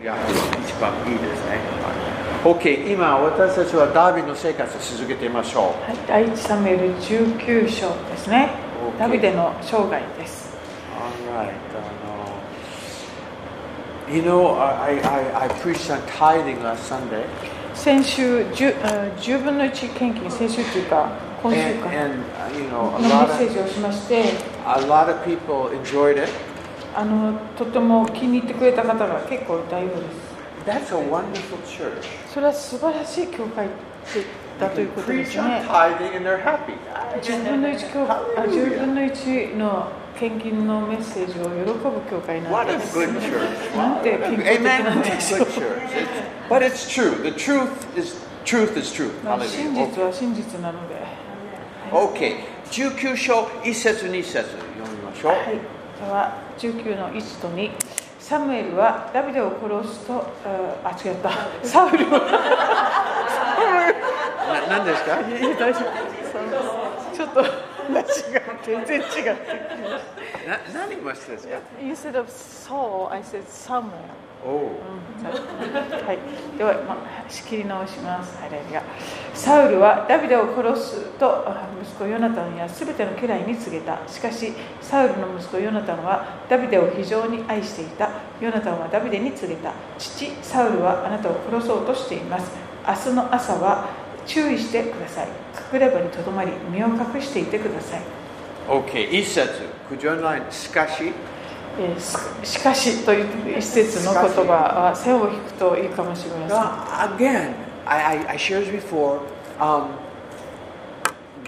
一番いいですね。はい、OK、今、私たちはダービーの生活を続けてみましょう。はい、第一サムエル19章ですね。ダビデの生涯です。先週十、uh, 分の一献金、先週というか、今週か。あのメッセージをしまして、あのとても気に入ってくれた方が結構大丈夫です。That's a wonderful church. それは素晴らしい教会だということですね。10分の一教会、の献金のメッセージを喜ぶ教会なんです。What a good なんて献金なう。But it's true. The truth is truth 真実は真実なので。OK。19章1節2節読みましょう。は19の1と2サムエルはダビデを殺すとああ違った。サウルをな何ですか？いや大丈夫。ちょっと話が全然違ってきましな何言いましたですか？た Instead of Saul, I said Samuel おお。はい、では、まあ、仕切り直します。ハレルヤサウルはダビデを殺すと息子ヨナタンやすべての家来に告げた。しかし、サウルの息子ヨナタンはダビデを非常に愛していた。ヨナタンはダビデに告げた。父、サウルはあなたを殺そうとしています。明日の朝は注意してください。隠れ場にとどまり、身を隠していてください。OK。一節。Could you underline しかししかしという一節の言葉は線を引くといいかもしれません。Again, I, I, I shared this before. Um,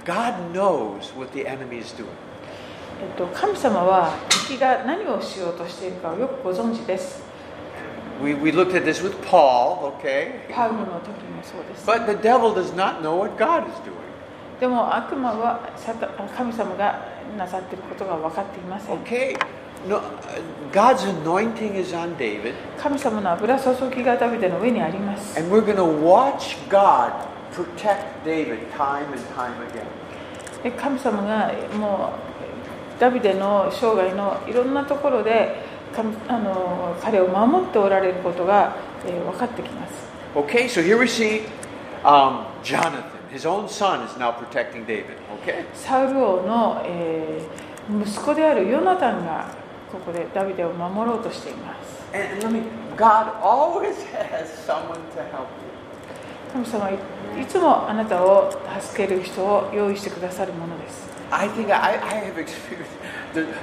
God knows what the enemy is doing. えっと、神様は敵が何をしようとしているかをよくご存知です。We, we looked at this with Paul, okay? But the devil does not know what God is doing. でも悪魔は神様がなさっていることが分かっていません。Okay? No, uh, God's anointing is on David, 神様の油注ぎがダビデの上にあります。and we're going to watch God protect David time and time again. で神様がもうダビデの生涯のいろんなところで神あの彼を守っておられることが、えー分かってきます。Okay, so here we see um, Jonathan, his own son, is now protecting David. Okay? サウル王の、えー息子であるヨナタンがここでダビデを守ろうとしています。Me, God always has someone to help you. 神様はいいつもあなたを助ける人を用意してくださるものです。I think I, I have experienced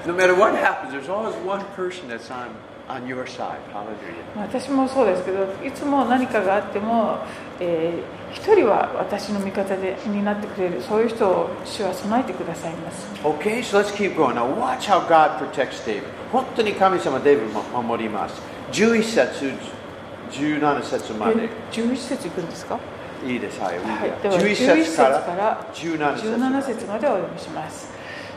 no matter what happens, there's always one person that's on, on your side. Hallelujah. まあ私もそうですけど、いつも何かがあっても、えー一人は私の味方でになってくれる、そういう人を主は備えてくださいます。Okay, so let's keep going. Now watch how God protects David. 本当に神様デイビッドを守ります。11節、17節までえ11節いくんですか？いいです。はい。はい、では11 11節節かからら17節17節までお読みします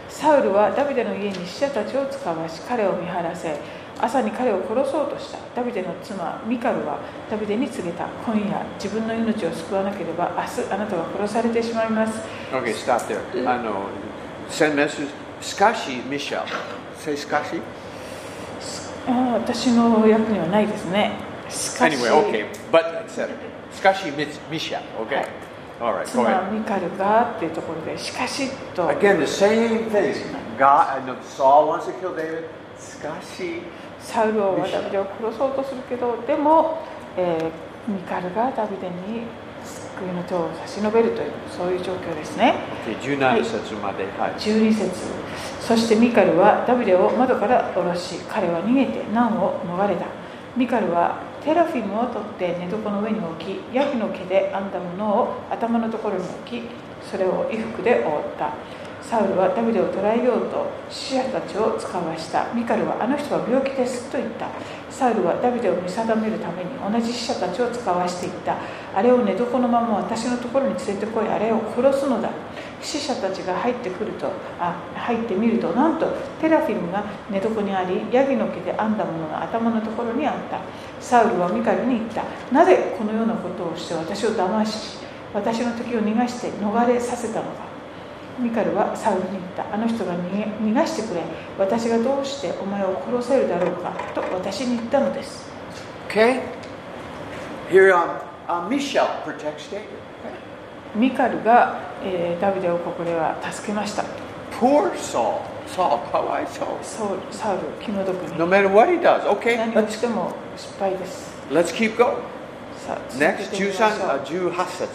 サウルはダビデの家に死者たちを使わし彼を見張らせ朝に彼を殺そうとしたダビデの妻ミカルはダビデに告げた今夜自分の命を救わなければ明日あなたは殺されてしまいます Okay, stop there. あの、send message. しかし、ミシェル。say しかしあー私の役にはないですねしかし Anyway, okay. But, しかし、ミミシェル。Okay? Alright, go 妻 ahead. ミカルがっていうところでしかしと Again, the same thing. God, I know Saul wants to kill David. しかし、サウル王はダビデを殺そうとするけどでも、えーミカルがダビデに救いの手を差し伸べるというそういう状況ですね Okay, 17節まで。はい。12節そしてミカルはダビデを窓から下ろし彼は逃げて難を逃れたミカルはテラフィムを取って寝床の上に置きヤギの毛で編んだものを頭のところに置きそれを衣服で覆ったサウルはダビデを捕らえようと死者たちを使わした。ミカルはあの人は病気ですと言った。サウルはダビデを見定めるために同じ死者たちを使わしていった。あれを寝床のまま私のところに連れてこい。あれを殺すのだ。死者たちが入ってくるとあ入ってみるとなんとテラフィムが寝床にありヤギの毛で編んだものが頭のところにあった。サウルはミカルに言った。なぜこのようなことをして私を騙し私の敵を逃がして逃れさせたのか。ミカルはサウルに言ったあの人が逃げ逃がしてくれ私がどうしてお前を殺せるだろうかと私に言ったのです Okay? Here, um, uh, Michelle protects David. Okay? ミカルが、えーダビデをここでは助けました Poor Saul. Saul, how I saw. サウルサウル気の毒に No matter what he does. Okay, 何をしても失敗です let's keep going. Next, けてみましょう 13, uh, 18節。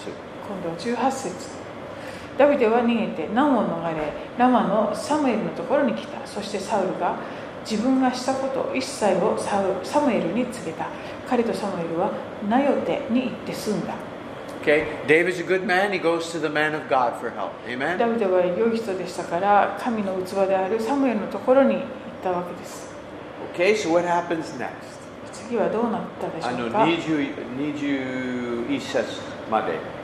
今度は18節ダビデは逃げて難を逃れラマのサムエルのところに来たそしてサウルが自分がしたこと一切をサウサムエルに告げた彼とサムエルはナヨテに行って住んだ Okay, David's a good man. He goes to the man of God for help. ダ Amen. ビデは良い人でしたから神の器であるサムエルのところに行ったわけです Okay, so what happens next? 次はどうなったでしょうか？20 21節まで。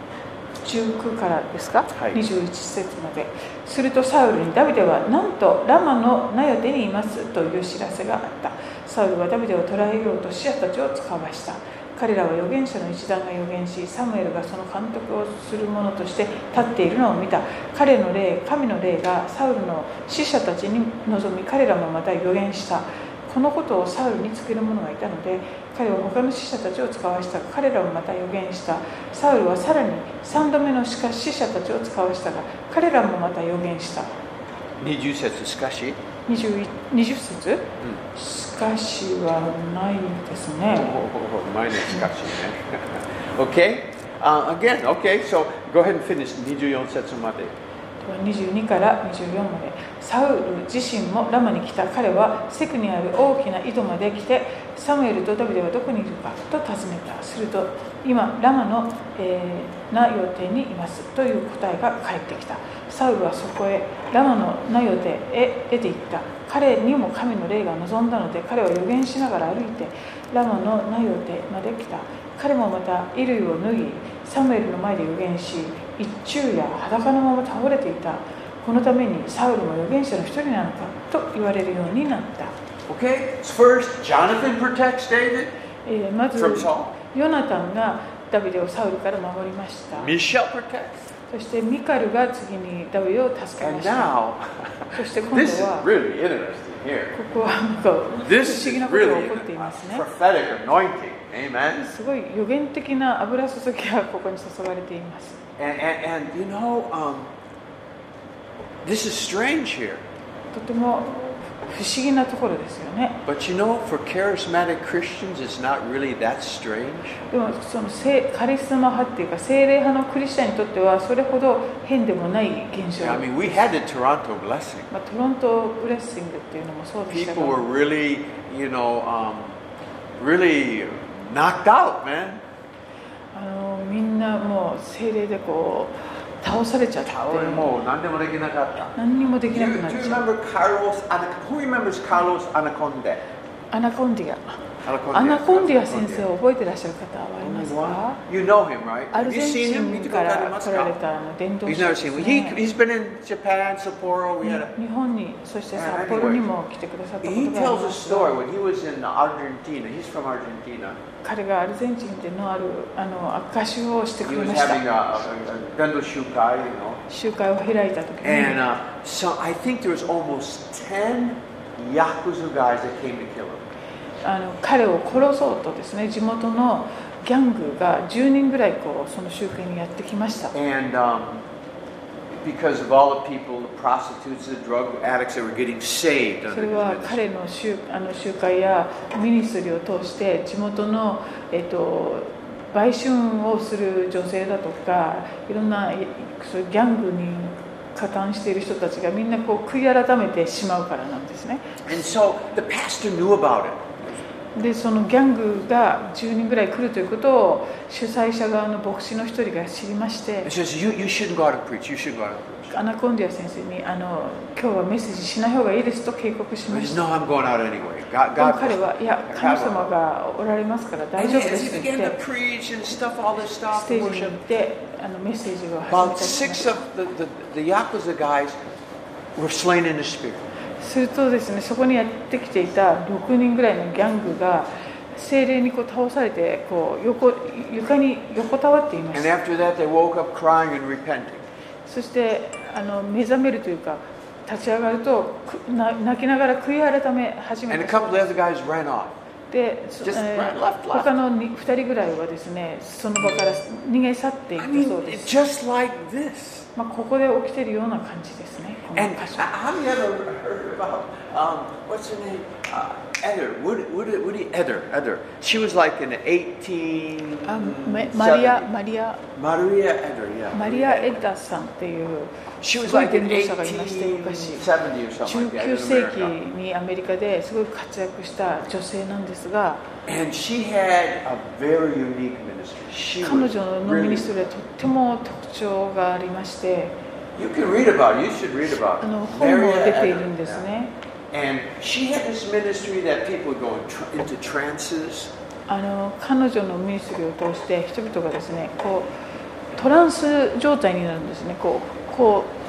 19からですか、はい。21節まで。するとサウルにダビデはなんとラマのナヨテにいますという知らせがあった。サウルはダビデを捕らえようと使者たちを使わした。彼らは預言者の一団が預言しサムエルがその監督をする者として立っているのを見た。彼の霊神の霊がサウルの使者たちに臨み彼らもまた預言したこのことをサウルに告げる者がいたので彼は他の使者たちを使わしたが彼らもまた預言したサウルはさらに3度目のしかし使者たちを使わしたが彼らもまた預言した20節しかし、20, 20節？しかしはないですね minus しかしね。okay, uh, again, okay, so go ahead and finish 24節まで。22から24までサウル自身もラマに来た。彼はセクにある大きな井戸まで来てサムエルとダビデはどこにいるかと尋ねた。すると今ラマの、えーナヨテにいますという答えが返ってきた。サウルはそこへラマのナヨテへ出て行った。彼にも神の霊が望んだので彼は予言しながら歩いてラマのナヨテまで来た。彼もまた衣類を脱ぎサムエルの前で予言し一昼夜裸のまま倒れていたこのためにサウルも預言者の一人なのか？と言われるようになった、Okay, first, Jonathan protects David えーまず.ヨナタンがダビデをサウルから守りました Michelle protects. そしてミカルが次にダビデを助けました now, そして今度は really. ここはなんか不思議なことが起こっていますね.すごい予言的な油注ぎがここに注がれています And, and, and you know, um, this is strange here. とても不思議なところですよね But you know, for charismatic Christians, it's not really that strange. でもその聖カリスマ派っていうか精霊派のクリスチャンにとってはそれほど変でもない現象 I mean, we had the Toronto blessing. まあ、トロントブレッシングっていうのもそうでした People were が really, you know, um, really knocked out, man. あのみんなもう聖霊でこう倒されちゃって。もう何でもできなかった。何にもできなくなっちゃった Do you remember Carlos Annacondia? アナコンディアアナコンディア先生を覚えてらっしゃる方はいますか？You know him,、right? アルゼンチンから来られた伝道者です、ね、Japan, 日本にそして札幌にも来てくださったことがありました anyway, He tells a story. When he was in Argentina He's from Argentina. 彼がアルゼンチンでのあるあの証しをしてくれました a, a, a. 集会を開いた時に And uh, so I think there was almost 10 Yakuza guys that came to kill him. あの彼を殺そうとですね地元のギャングが10人ぐらいこうその集会にやってきました And um, because of all the people, the prostitutes, the drug addicts that were getting saved それは.彼の集あの集会やミニストリーを通して地元の、えっと、売春をする女性だとかいろんなそうギャングに加担している人たちがみんなこう悔い改めてしまうからなんですね And so the pastor knew about it. でそのギャングが10人ぐらい来るということを主催者側の牧師の一人が知りましてアナコンディア先生にあの今日はメッセージしない方がいいですと警告しました。Says,、彼はいや神様がおられますから大丈夫ですステージに行っあのメッセージをするとですねそこにやってきていた6人ぐらいのギャングが聖霊にこう倒されてこう横床に横たわっていました.そしてあの目覚めるというか立ち上がると泣きながら悔い改め始め And a たで、えー、他の2人ぐらいはですねその場から逃げ去っていったそうです。まあここで起きてるような感じですね。この場所 Eder, Woody, Woody, Woody Eder, Eder. She was like in the 18. あめマリアマリア Maria Eder, yeah. マリア・エッダーさんっていう She す was like in 伝道者がいまして昔1870 or something like that 19 in 世.紀にアメリカですごい活躍した女性なんですが And she had a very unique ministry. She 彼女のミニストリーはとっても特徴がありまして you can read about it. You should read about あ it. の本も Maria 出てい Eder, るんです yeah. あの彼女のミニスリーを通して人々がですねこうトランス状態になるんですね。こう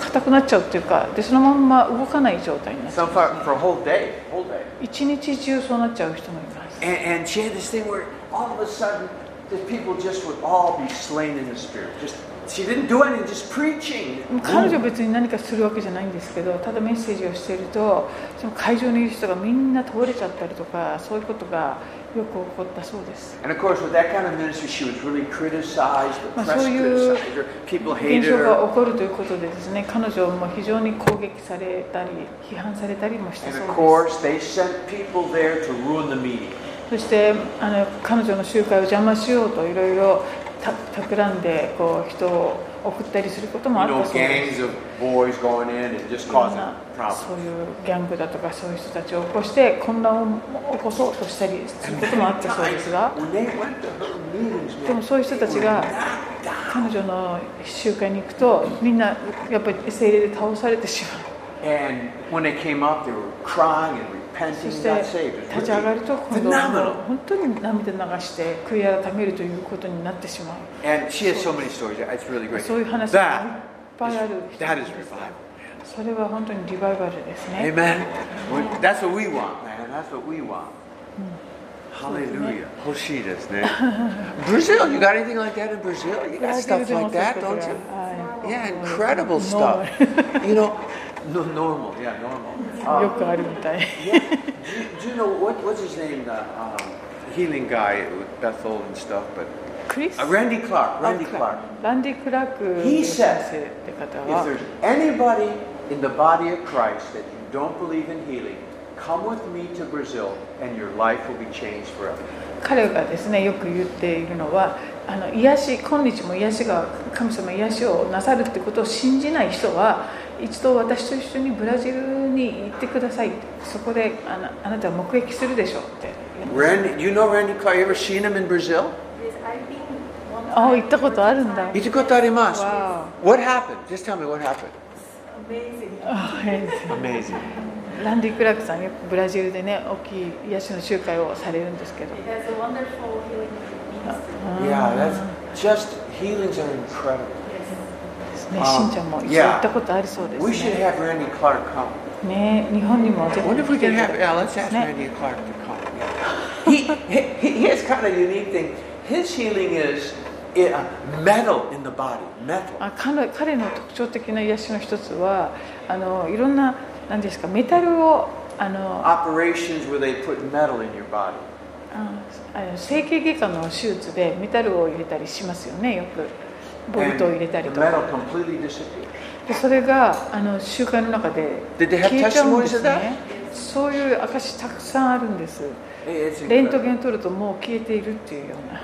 硬くなっちゃうっていうかでそのまま動かない状態になっち一日中そうなっちゃう人もいます。彼女別に何かするわけじゃないんですけど、ただメッセージをしていると、その会場にいる人がみんな倒れちゃったりとか、そういうことがよく起こったそうです。そういう現象が起こるということで,です、ね、彼女も非常に攻撃されたり、批判されたりもした。そしてあの彼女の集会を邪魔しようといろいろ。た企んでこう人を送ったりすることもあったそうです.そういうギャングだとかそういう人たちを起こして混乱を起こそうとしたりすることもあったそうですがでもそういう人たちが.彼女の集会に行くとみんなやっぱり精霊で倒されてしまうそして立ち上がると今度.本当に涙流して悔い改めるということになってしまう.そういう話がいっ That ぱいある is, that is revival. それは本当にリバイバルですね Amen. That's what we want, man. That's what we want. Hallelujah. Hoshi desu ne. Brazil, you got anything like that in Brazil? You got stuff like that, don't が you? はい Yeah, incredible ノ stuff. ー You know, no, normal. Yeah, normal. よ Um, くあるみたい yeah. Do, you- know what, what's his name? The um, healing guy with Bethel and stuff. But クリス uh, Randy Clark. あ Randy Clark. ランディ・クラーク He 先 said, 生って方 If は there's anybody in the body of Christ that you don't believe in healing, come with me to Brazil and your life will be changed forever. 彼がですねよく言っているのはあの癒し今日も癒しが神様癒しをなさるってことを信じない人は一度私と一緒にブラジルに行ってくださいそこであなあなたは目撃するでしょうって Randy, you know Randy Clark? You ever seen him in Brazil? Yes, I've been あ.行ったことあるんだ Ichikotarimasu. Wow. What happened? Just tell me what happened. Amazing. Amazing. ランディ・クラークさんよくブラジルでね大きい癒しの集会をされるんですけど It has a wonderful healing ministry. Yeah, that's just healings are incredible. ね、Um, しんちゃんも一緒 yeah. 行ったことありそうですね。ね日本にもぜ I wonder if we ひ can have, yeah, let's ask ね Randy Clark to come. Yeah. He, he, he has kind of unique thing. His healing is uh, metal in the body, metal. あ彼彼の特徴的な癒しの一つはあのいろんな何ですかメタルをあの Operations where they put metal in your body. ああの整形外科の手術でメタルを入れたりしますよねよくボルトを入れたりとか.でそれがあの集会の中で消えちゃうんです?ねそういう証たくさんあるんですレント.ゲン取るともう消えているっていうような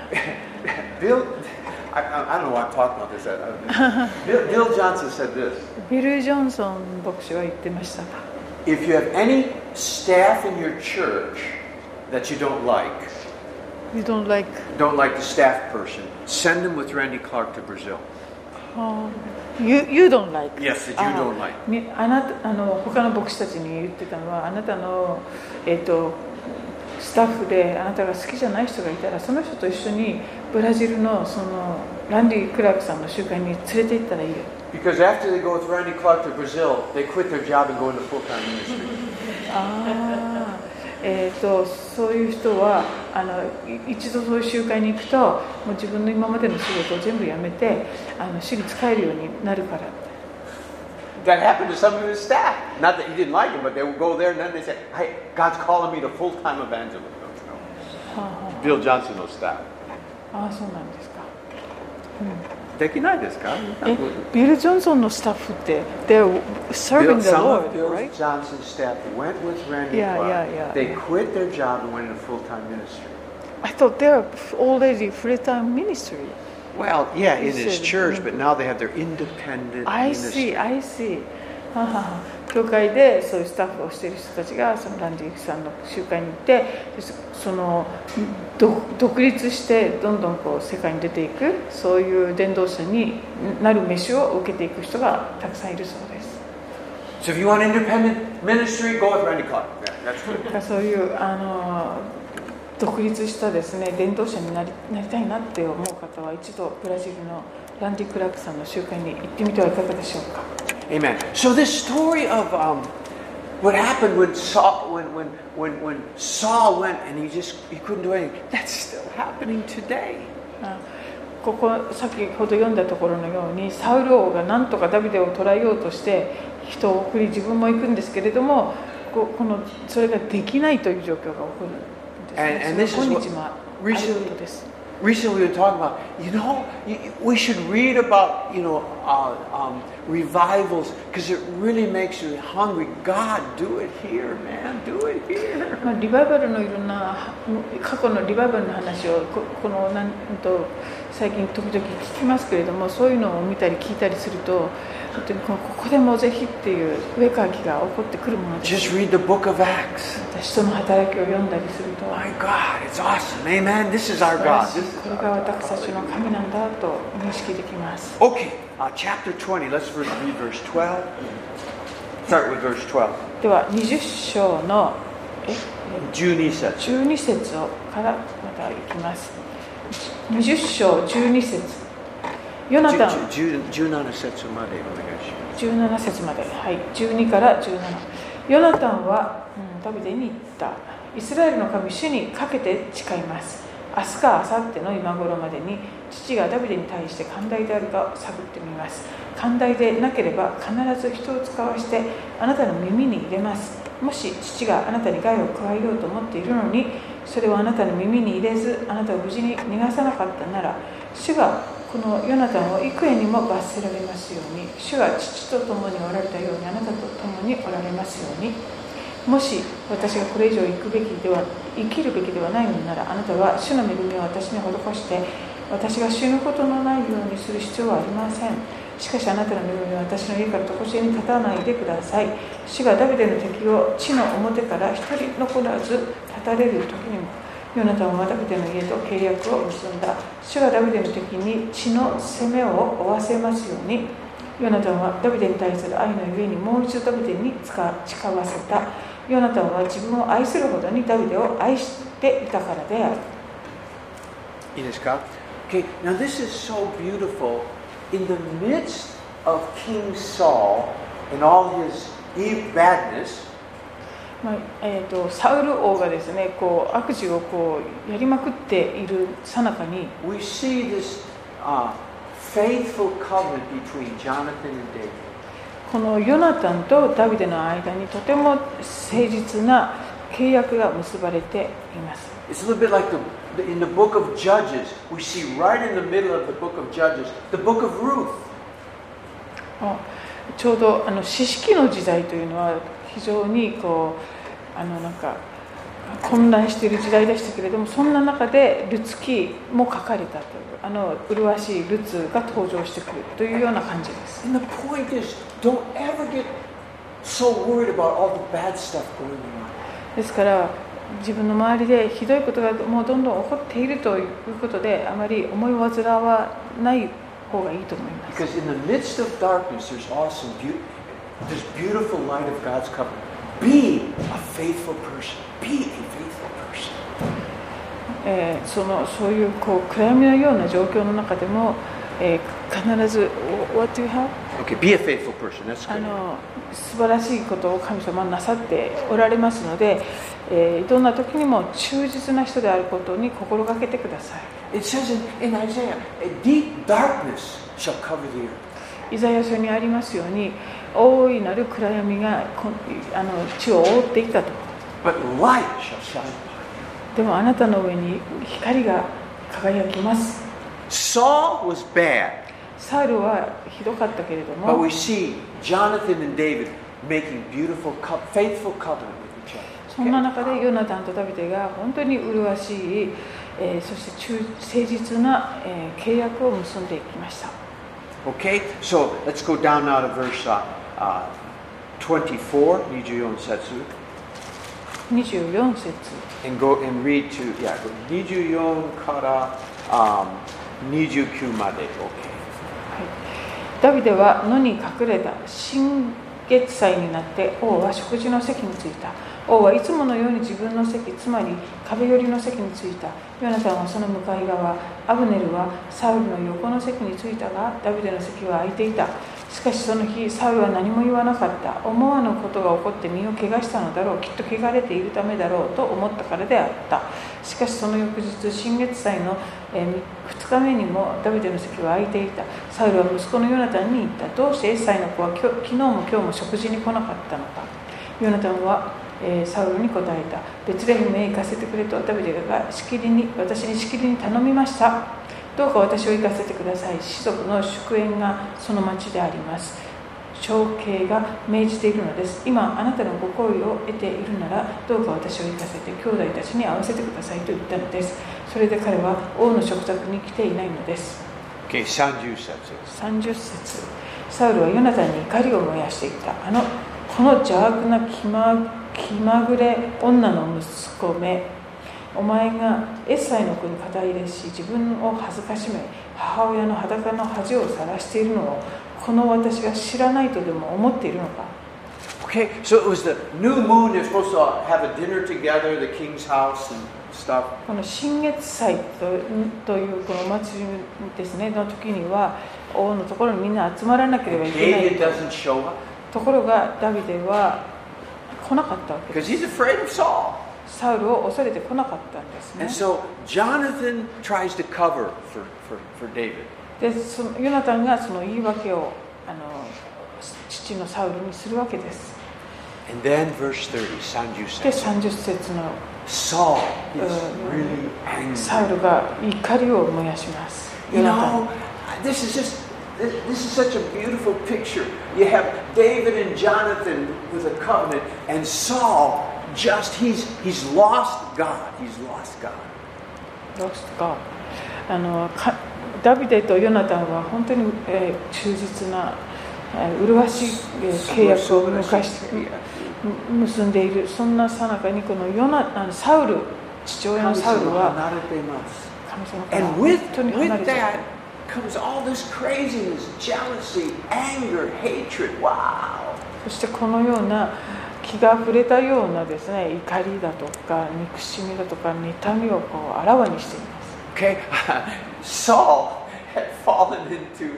Bill, I, I don't know why I'm talking about this. Uh, Bill, Bill Johnson said this. ビル・ジョンソン牧師は言ってました If you have any staff in your church that you don't like, You don't like don't like the staff person, send them with Randy Clark to Brazil. Uh, you, you don't like Yes, that you あ don't like. みあなたあの他の牧師たちに言ってたのはあなたの、えっとスタッフであなたが好きじゃない人がいたらその人と一緒にブラジルのそのランディ・クラークさんの集会に連れて行ったらいいよ Because after they go with Randy Clark to Brazil, they quit their job and go into full-time ministry. あーえー、とそういう人はあのい一度そういう集会に行くともう自分の今までの仕事を全部やめてあの主に仕えるようになるから That happened to some of his staff. Not that he didn't like him, but they would go there and then they say, "Hey, God's calling me to evangelism." ョンソンのスタッフ。ああそうなんですか、できないですかえビル・ジョンソンのスタッフって They're serving the Some Lord, of Bill right? Johnson's staff went with Randy Yeah, Clark. yeah, yeah. They quit their job and went into full-time ministry. I thought they're already full-time ministry. Well, yeah, in You his said- church, but now they have their independent I see, ministry. I see. 教会でそういうスタッフをしている人たちがそのランディさんの集会に行ってでそその独独立してどんどんこう世界に出ていくそういう伝道者になる飯を受けていく人がたくさんいるそうです。So if you want independent ministry, go with Randy Clark. Yeah, that's good. だからそういうあの独立したですね伝道者になりなりたいなって思う方は一度ブラジルのランディ・クラークさんの集会に行ってみてはいかがでしょうか？Amen. So this story of um, what happened when Saul, when, when, when, when Saul went and he just he couldn't do anything, that's still happening today. あここ先ほど読んだところのようにサウル王が何とかダビデを捕らえようとして人を送り自分も行くんですけれどもここのそれができないという状況が起こるんです、And- and ね。this そ is の what- 今日もあ recently-。Recently, we were talking about, you know, y- y- we should read about, you know, uh, um, revivals because it really makes you hungry. God, do it here, man, do it here. まあ、リバイバルのいろんな過去のリバイバルの話をここのなんと最近時々聞きますけれどもそういうのを見たり聞いたりすると でこ,ここでもぜひっていう上書きが起こってくるものです。人の働きを読んだりすると、これが私たちの神なんだと認識できます。では、20章のえ12節。12節をからまた行きます。20章12節。ヨナタン17節までお願いします。17節まで、はい、12から17ヨナタンは、うん、ダビデに言った。イスラエルの神主にかけて誓います。明日か明後日の今頃までに父がダビデに対して寛大であるかを探ってみます。寛大でなければ必ず人を使わしてあなたの耳に入れます。もし父があなたに害を加えようと思っているのにそれをあなたの耳に入れずあなたを無事に逃がさなかったなら主がこのヨナタンを幾重にも罰せられますように主が父と共におられたようにあなたと共におられますように。もし私がこれ以上生くべきでは生きるべきではないのならあなたは主の恵みを私に施して私が死ぬことのないようにする必要はありません。しかしあなたの恵みは私の家から常しえに立たないでください。主がダビデの敵を地の表から一人残らず立たれる時にもヨナタンはダビデの家と契約を結んだ。主がダビデの敵に血の責めを負わせますようにヨナタンはダビデに対する愛のゆえにもう一度ダビデに誓誓わせた。ヨナタンは自分を愛するほどにダビデを愛していたからである。Okay, now this is so beautiful. In the midst of King Saul and all his evil badness, まあえー、とサウル王がですねこう悪事をこうやりまくっているさなかに we see this uh, faithful covenant between Jonathan and David. このヨナタンとダビデの間にとても誠実な契約が結ばれています It's a little bit like the, in the book of Judges. We see right in the middle of the book of Judges the book of Ruth. あちょうどあの四式の時代というのは非常にこうあのなんか混乱している時代でしたけれどもそんな中でルツキも書かれたというあの麗しいルツが登場してくるというような感じです。ですから自分の周りでひどいことがもうどんどん起こっているということであまり思い煩わない方がいいと思います。A faithful person. Be a faithful person. えーそのそういうこう暗闇のような状況の中でも、えー必ず「What do you have?」Okay, be a faithful person. That's あ good. の素晴らしいことを神様はなさっておられますので、えーどんな時にも忠実な人であることに心がけてください It says in, in Isaiah, a deep darkness shall cover the earth. イザヤ書にありますように大いなる暗闇があの地を覆っていたと。でもあなたの上に光が輝きます。サールはひどかったけれども。そんな中でヨナタンとダビデが本当に麗しい、えー、そして忠誠実な、えー、契約を結んでいきました。Okay, so let's go down now to verse 5. Uh, 24, 24節24節 and go and read to, yeah, 24から、um, 29まで。Okay. ダビデは野に隠れた新月祭になって王は食事の席に着いた。王はいつものように自分の席つまり壁寄りの席に着いた。ヨナタンはその向かい側アブネルはサウルの横の席に着いたがダビデの席は空いていたしかしその日サウルは何も言わなかった。思わぬことが起こって身を怪我したのだろう。きっと汚れているためだろうと思ったからであった。しかしその翌日新月祭の2日目にもダビデの席は空いていた。サウルは息子のヨナタンに言った。どうしてエッサイの子は昨日も今日も食事に来なかったのか。ヨナタンは、えサウルに答えた。ベツレヘムへ行かせてくれとダビデがしきりに私にしきりに頼みました。どうか私を行かせてください。士族の祝宴がその町であります。長兄が命じているのです。今あなたのご好意を得ているならどうか私を行かせて兄弟たちに会わせてくださいと言ったのです。それで彼は王の食卓に来ていないのです。Okay, 30節。30節。サウルはヨナタンに怒りを燃やしていた。あのこの邪悪な気ま気まぐれ女の息子めお前がエッサイの子に肩入れし自分を恥ずかしめ母親の裸の恥を晒しているのをこの私が知らないとでも思っているのか Okay, so it was the new moon. They're supposed to uh, have a dinner together, the king's house and stuff. この新月祭とというこのお祭りですねの時には王のところにみんな集まらなければいけないところがダビデは来なかったわけです because he's afraid of Saul. サウルを恐れて来なかったんですね And so Jonathan tries to cover for, for, for David. でそのヨナタンがその言い訳をあの父のサウルにするわけです And then verse 30, 30で says, 30節の Saul is Uh, really angry. サウルが怒りを燃やします You know, this is just this is such a beautiful picture. You have David and Jonathan with a covenant, and Saul just he's he's lost God. He's lost God. Lost God. あのダビデとヨナタンは本当に、え、忠実な、え、麗しい、えー、契約を昔結んでいるそんなさなかにこのヨナあのサウル父親のサウルは神様からに離れ。そしてこのような。気が触れたようなですね怒りだとか憎しみだとか妬みをこうあらわにしています Okay, Saul had fallen into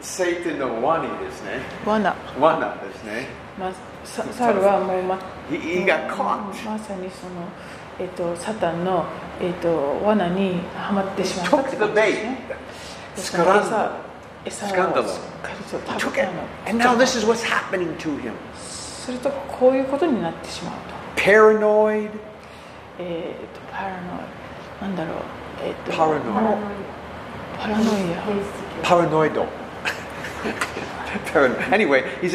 Satan のワニですね。罠、罠ですね。まあ、サルはもうま He, he got caught. まさにその、えっとサタンの、えっと罠にはまってしまったってことです.ね。ですから.餌餌 Scandal. をしっかりと Took 食べ it. た And の now this is what's happening to him. するとこういうことになってしまうと。パラノイド。えっと、パラノイド。なんだろう。パラノイド。パラノイド。パラノイド。パラノイド。anyway, he's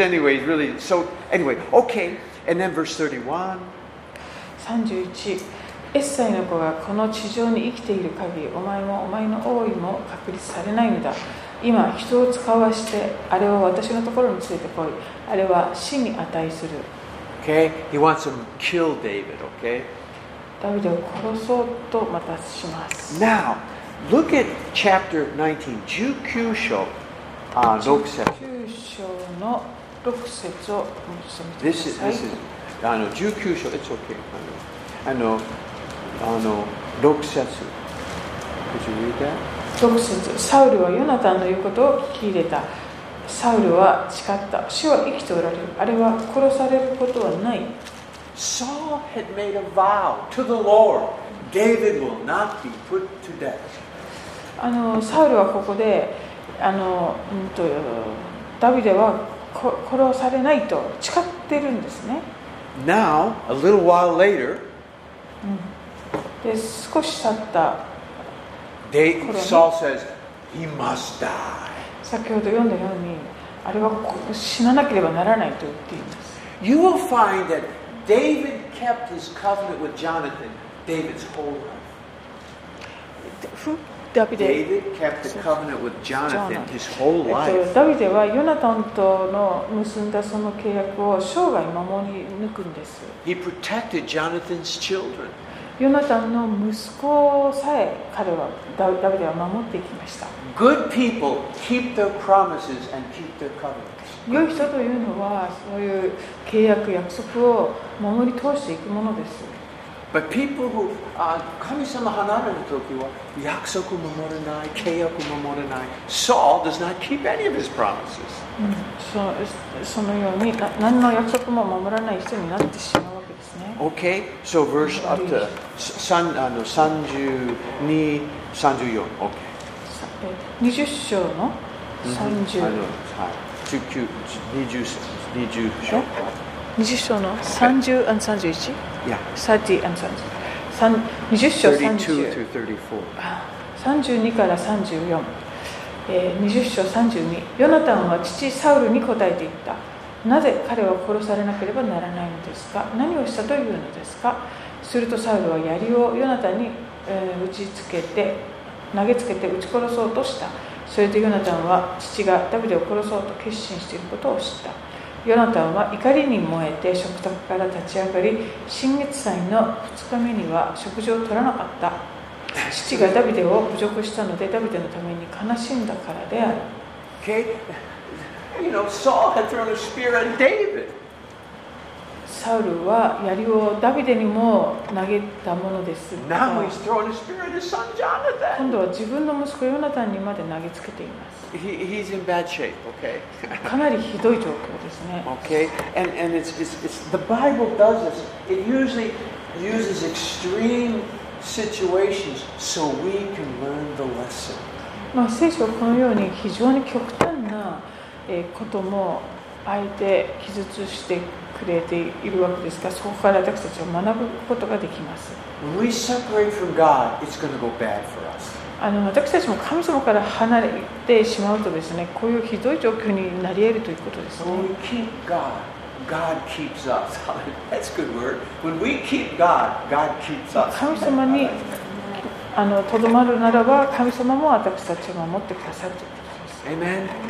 エッサイの子がこの地上に生きている限りお前もお前の王位も確立されないのだ今人を使わしてあれを私のところに連れてこいあれは死に値する Okay? He wants to kill David, okay? ダビデを殺そうとまたします Now, look at chapter 19, 19章、あ6節。9章の6節を見て This く is, ださい this is, あの、19章、it's okay. あの、あの、6節。Could you read that? 6節サウルはヨナタンの言うことを聞き入れたサウルは誓った主は生きておられるあれは殺されることはない Saul had made a vow to the Lord. David will not be put to death. あのサウルはここであの、うん、とダビデはこ殺されないと誓ってるんですね、Now, a little while later, で少し経った They, 頃に Saul says, he must die. 先ほど読んだようにあれはこ死ななければならないと言っています You will find that David kept his covenant with Jonathan David's whole life. ふダビデ David kept the covenant with Jonathan his whole えっ life. と、ダビデはヨナタンとの結んだその契約を生涯守り抜くんです。 He protected Jonathan's children. ヨナタンの息子さえ彼はダダビデは守っていきました。Good people keep their promises and keep their covenants. 良い人というのはそういう契約約束を守り通していくものです。But people who あ神様離れる時は約束守れない、契約守れない。Saul does not keep any of his promises. そそのようにな何の約束も守らない人になってしまう。Okay, so verse up あの三十二、三十四。二十章の三十。Mm はい。十九、二十、二十章。二十章の三十、あの三十一。いや。三十、あの三。三、二十章三十。三十二から三十四。え、二十章三十二。ヨナタンは父サウルに答えていった。なぜ彼は殺されなければならないのですか？何をしたというのですか？するとサウルは槍をヨナタに、えー打ちつけて投げつけて撃ち殺そうとした。それでヨナタンは父がダビデを殺そうと決心していることを知った。ヨナタンは怒りに燃えて食卓から立ち上がり新月祭の2日目には食事を取らなかった。父がダビデを侮辱したのでダビデのために悲しんだからである。サウルは槍をダビデにも投げたものです。今度は自分の息子ヨナタンにまで投げつけています。かなりひどい状況ですね。まあ聖書はこのように非常に極端な。こともあえて記述してくれているわけですがそこから私たちは学ぶことができます When we separate from God, it's going to go bad for us. あの私たちも神様から離れてしまうとですねこういうひどい状況になり得るということです When ね we keep God, God keeps us. That's a good word. When we keep God, God keeps us. 神様に あのとどまるならば神様も私たちを守ってくださると.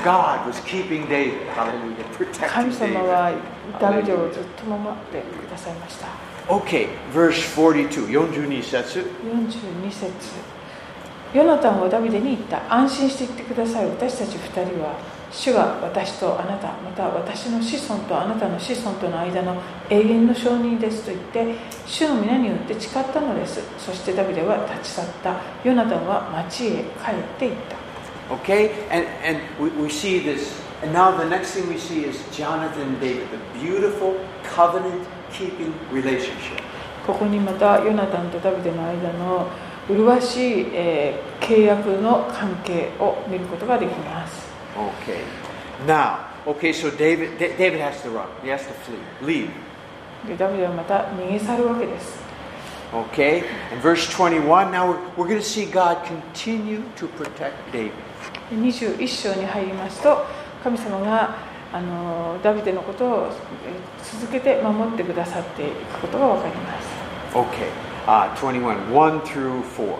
God was keeping David. Hallelujah. Protecting 神様は.ダビデをずっ.と守ってくださいました Okay, verse 42. 42節。42節ヨナタンはダビデに言った安心していってください私たち2人は主が私とあなたまた私の子孫とあなたの子孫との間の永遠の証人ですと言って主の皆によって誓ったのですそしてダビデは立ち去ったヨナタンは町へ帰っていった Okay, and, and we, we see this. And now the next thing we see is Jonathan and David, the beautiful covenant keeping relationship. ここにまたヨナタンとダビデの間の麗しい、えー契約の関係を見ることができます Okay. Now, okay, so David Da- David has to run. He has to flee, leave. でダビデはまた逃げ去るわけです Okay, and verse 21. Now we're, we're going to see God continue to protect David. 21章に入りますと神様があのダビデのことをえ続けて守ってくださっていくことが分かります。Okay, uh, 21, 1 through 4.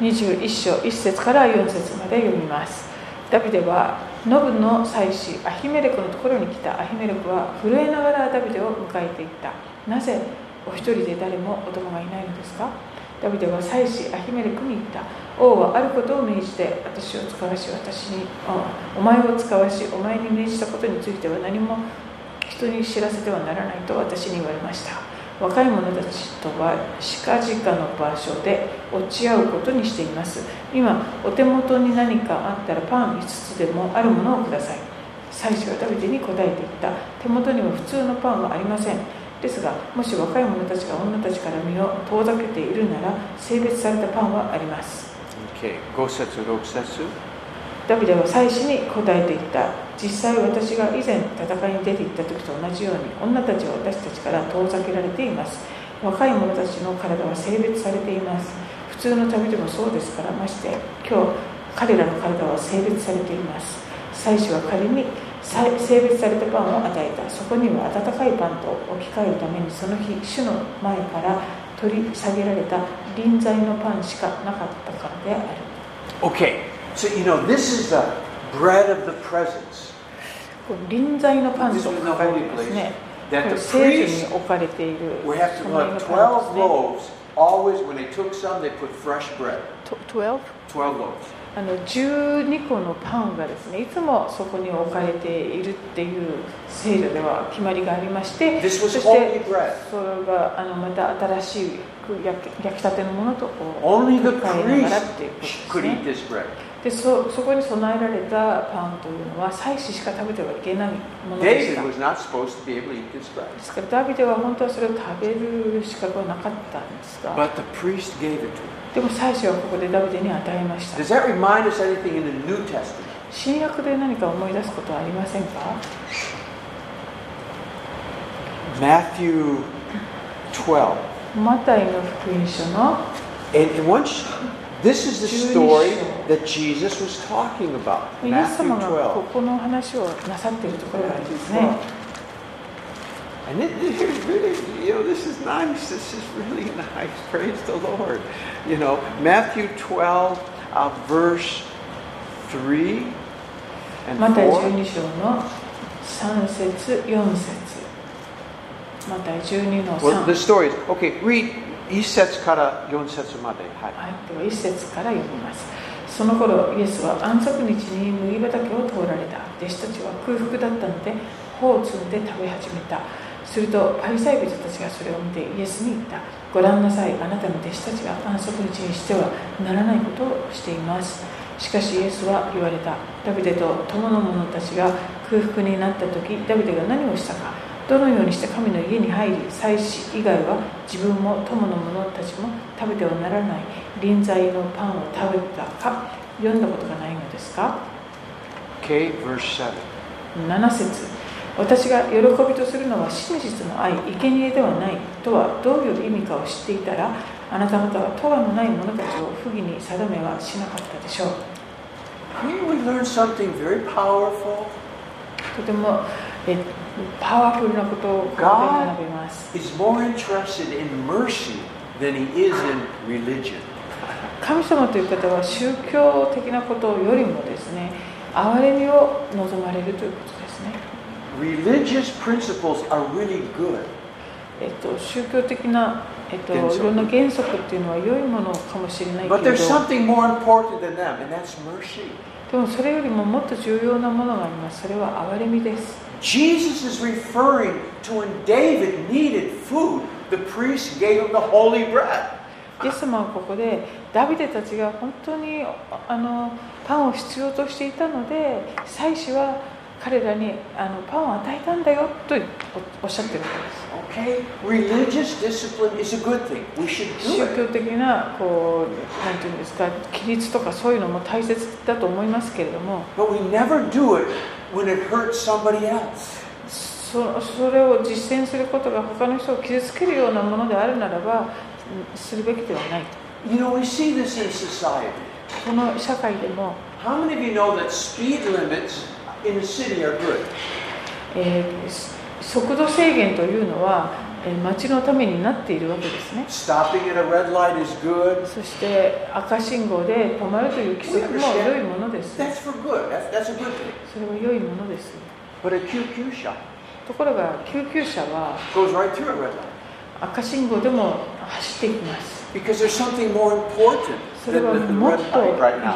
21章1節から4節まで読みます。ダビデはノブの妻子アヒメレクのところに来た。アヒメレクは震えながらダビデを迎えていった。なぜお一人で誰もお供がいないのですか？ダビデは妻子アヒメレクに言った王はあることを命じて私を使わし私にお前を使わしお前に命じたことについては何も人に知らせてはならないと私に言われました若い者たちとは近々の場所で落ち合うことにしています今お手元に何かあったらパン5つでもあるものをください妻子はダビデに答えていった手元には普通のパンはありませんですがもし若い者たちが女たちから身を遠ざけているなら性別されたパンはあります。Okay, 5節6節ダビデは妻子に答えていった。実際私が以前戦いに出て行った時と同じように女たちは私たちから遠ざけられています。若い者たちの体は性別されています。普通の旅でもそうですからまして今日彼らの体は性別されています。祭司は彼にさ性別されたパンを与えたそこには温かいパンと置き換えるためにその日主の前から取り下げられた臨在のパンしかなかったからである Okay, so you know, this is the bread of the presence. 臨在のパンと書かれていますね聖書 priest に置かれている We have そ to の have パン12ですね loaves. Always, when they took some, they put fresh bread. と12 12 loaves. あの12個のパンがですねいつもそこに置かれているっていう聖書では決まりがありましてそして.それがあのまた新しい焼き焼きたてのものとこう変えながらっていうことですね.でそそこに備えられたパンというのは祭司しか食べてはいけないものでした.ですからダビデは本当はそれを食べる資格はなかったんですがでも祭司はここでダビデに与えました Does that remind us anything in the New Testament? 新約で何か思い出すことはありませんか Matthew 12. マタイの福音書の And, once, this is the story that Jesus was talking about. Matthew 様がこ 12. And it, it really, you know, this is nice. This is really nice. Praise the Lord. You know, Matthew 12, uh, verse 3 and マタイ 4. 12章の3節4節マタイ12の Well, 3 the story is, okay, read 1節から4節まで。はい。はい、では1節から読みます。その頃イエスは安息日に麦畑を通られた。弟子たちは空腹だったので、穂を摘んで食べ始めた。するとパリサイ人たちがそれを見てイエスに言った。ご覧なさい、あなたの弟子たちが安息日にしてはならないことをしています。しかしイエスは言われた。ダビデと友の者たちが空腹になった時、ダビデが何をしたか。どのようにして神の家に入り祭司以外は自分も友の者たちも食べてはならない臨在のパンを食べたか読んだことがないのですか？Okay, verse 7. 7節私が喜びとするのは真実の愛生贄ではないとはどういう意味かを知っていたらあなた方は咎のない者たちを不義に定めはしなかったでしょう Here we learn something very powerful? とてもえパワフルなことを学べます Is more interested in mercy than he is in religion. 神様という方は宗教的なことよりもですね憐れみを望まれるということですね、Religious principles are really good. えっと、宗教的な、えっと、いろんな原則っていうのは良いものかもしれないけ But れ there's ど something more important than them, and that's mercy. でもそれよりももっと重要なものがありますそれは憐れみです Jesus is referring to when David needed food, the priest gave him the holy bread. イエス様はここでダビデたちが本当にああのパンを必要としていたので祭司は彼らにあのパンを与えたんだよとおおっしゃってるわけです Okay? Religious discipline is a good thing. We should do 宗 it. 教的なこうなんていうんですか規律とかそういうのも大切だと思いますけれども But we never do it when it hurts somebody else. そそれを実践することが他の人を傷つけるようなものであるならばうんするべきではない You know, we see this in society. この社会でも、How many of you know that speed limits 速度制限というのは、えー、町のためになっているわけですね。そして赤信号で止まるという規制も良いものです。それは良いものです。ところが救急車は赤信号でも走っていきます。それはもっと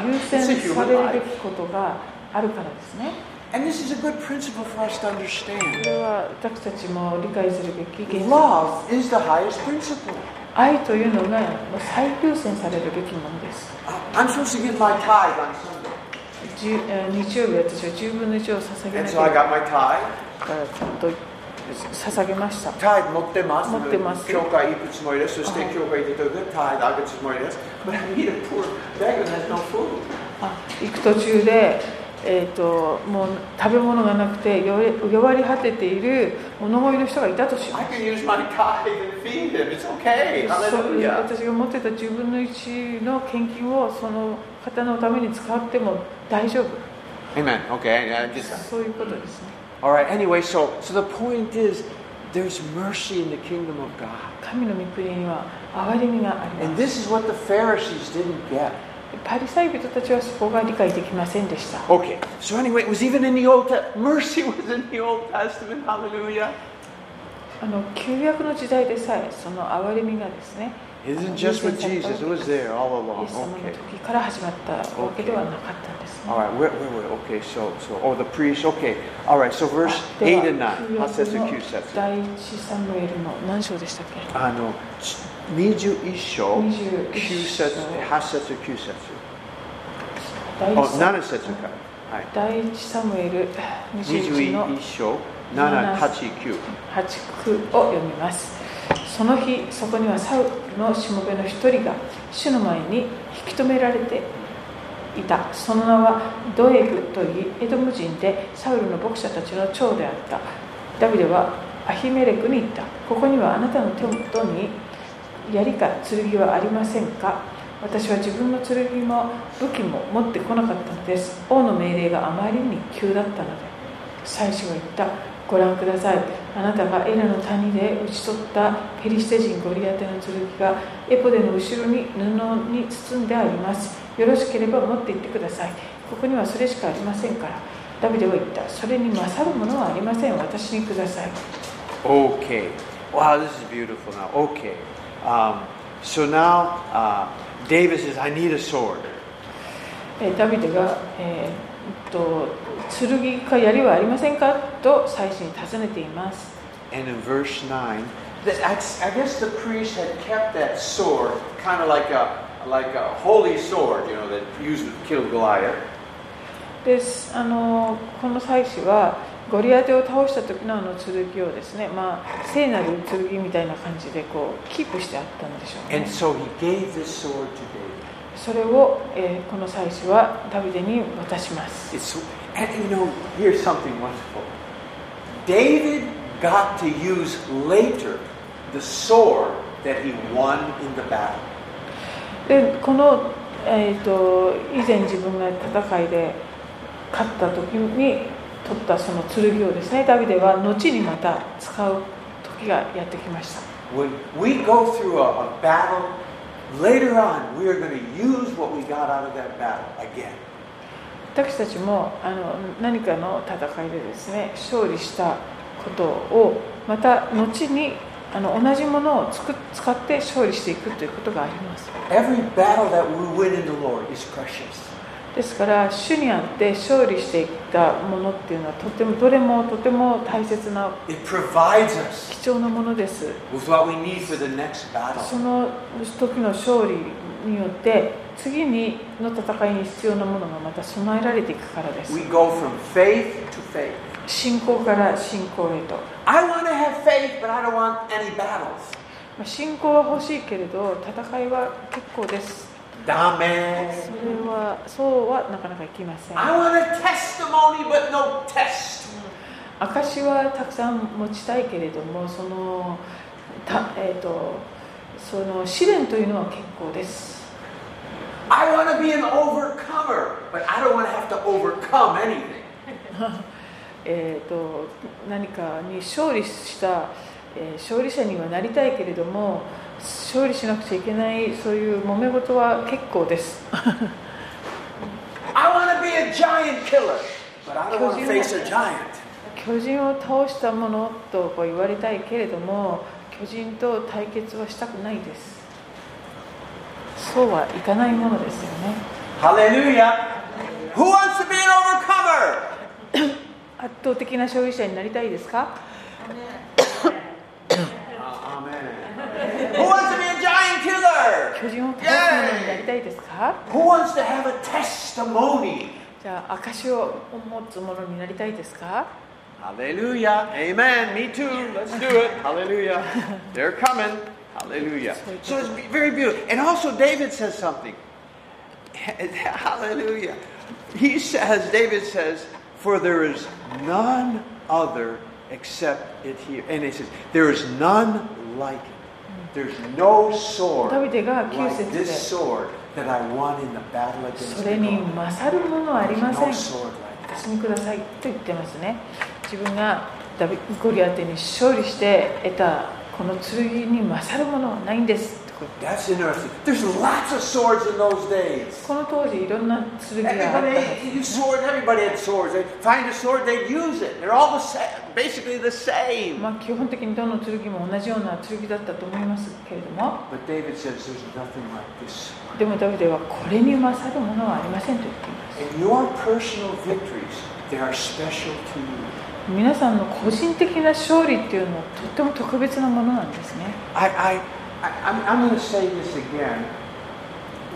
優先されるべきことがあるからですね。And this is a good principle for us to そ understand. れは私たちも理解するべき原則 Love is the highest principle. 愛というのが最優先されるべきものです I'm supposed to give my tithe on Sunday. 日曜日私は10分の1を捧げな And き so ゃ I got my tithe. からちゃんと捧げました Tithe 持ってます。持ってます。教会行くつもりです。そしてはい教会行ってるから tithe あげるつもりです。But I meet a poor beggar that has no food. あ行く途中でえー、ともう食べ物がなくて弱弱り果てている物乞いの人がいたとします and okay. 私が持ってた10分の1の献金をその方のために使っても大丈夫 Amen. Okay. I just. そういうことですね All right. Anyway, so so the point is, there's mercy in the kingdom of God, 神の御国には憐れみがあり and ます this is what the Pharisees didn't get. パリサイ人たちはそこが理解できませんでした Okay. So anyway, it was even in the Old Testament. Mercy was in the Old Testament. Hallelujah. あの旧約の時代でさえその憐れみがですね It isn't just with Jesus. It was there all イ along. Okay. 時から始まったわけではなかったんですね All right. Where, where, where? Okay. So so oh the priest. Okay. All right. So verse で eight は and nine. 旧約の八節九節。第一サムエルの何章でしたっけあの21章21 9節8節9節第あ一サ7節からはい第一サムエル21の21章7、8、9 8、9を読みます。その日、そこにはサウルのしもべの一人が主の前に引き止められていた。その名はドエグといい、エドム人でサウルの牧者たちの長であった。ダビデはアヒメレクに言った。ここにはあなたの手元に槍か剣はありませんか？私は自分の剣も武器も持ってこなかったのです。王の命令があまりに急だったので。祭司は言った。ご覧ください。あなたがエラの谷で打ち取ったペリシテ人ゴリアテの剣がエポデの後ろに布に包んであります。よろしければ持って行ってください。ここにはそれしかありませんから。ダビデは言った。それに勝るものはありません。私にください。OK Wow, this is beautiful now. OK Um, so now uh, David says, I need a sword. えーダビデが、えーっと剣か槍はありませんかと祭司に尋ねています。 And in verse 9, that- I I guess the priest had kept that sword, kind of like a, like a holy sword, you know, that used to kill Goliath. ですあのこの祭司は ゴリアテを倒した時のあの剣をですね、まあ、聖なる剣みたいな感じでこうキープしてあったんでしょうね。それを、え、この最初はダビデに渡します。で、この、えっ got to use later に取ったその剣をですね、ダビデは後にまた使う時がやってきました。私たちもあの何かの戦いでですね、勝利したことをまた後にあの同じものをつ使って勝利していくということがあります。ですから主にあって勝利していったものっていうのはとてもどれもとても大切な貴重なものです.その時の勝利によって次にの戦いに必要なものがまた備えられていくからです.信仰から信仰へと I want to have faith, but I don't want any battles. まあ信仰は欲しいけれど戦いは結構ですそ Dame. れはそうはなかなかいきません I want a testimony, but no test. 証はたくさん持ちたいけれどもそのた、えー、とその試練というのは結構です I want to be an overcomer, but I don't want to have to overcome anything. えー、と何かに勝利した、えー勝利者にはなりたいけれども勝利しなくちゃいけないそういう揉め事は結構です I want to be a giant killer, but I don't want to face a giant. 巨人を倒したものとこう言われたいけれども巨人と対決はしたくないですそうはいかないものですよね Hallelujah. Who wants to be an overcomer? 圧倒的な勝利者になりたいですか？Who wants to be a giant killer? 巨人を倒すものになりたいですか Who wants to have a testimony? じゃあ証を持つものになりたいですか Hallelujah. Amen. Me too. Let's do it. Hallelujah. They're coming. Hallelujah. So it's be- very beautiful. And also, David says something. Hallelujah. He says, David says, For there is none other except it here. And he says, There is none like it. ダビデが9節で、それに勝るものはありません。私にくださいと言ってますね。自分がダビゴリアテに勝利して得たこの剣に勝るものはないんです。That's interesting. There's lots of swords in those days. この当時いろんな剣があったは Everybody, ず you sword, everybody had swords. They'd find a sword, they'd use it. They're all the same, basically the same. まあ基本的にどの剣も同じような剣だったと思いますけれども But David says there's nothing like this. でもダビデはこれに勝るものはありませんと言っています And your personal victories, they are special to you. 皆さんの個人的な勝利っていうのはとっても特別なものなんですね I, I, I I'm, I'm going to say this again.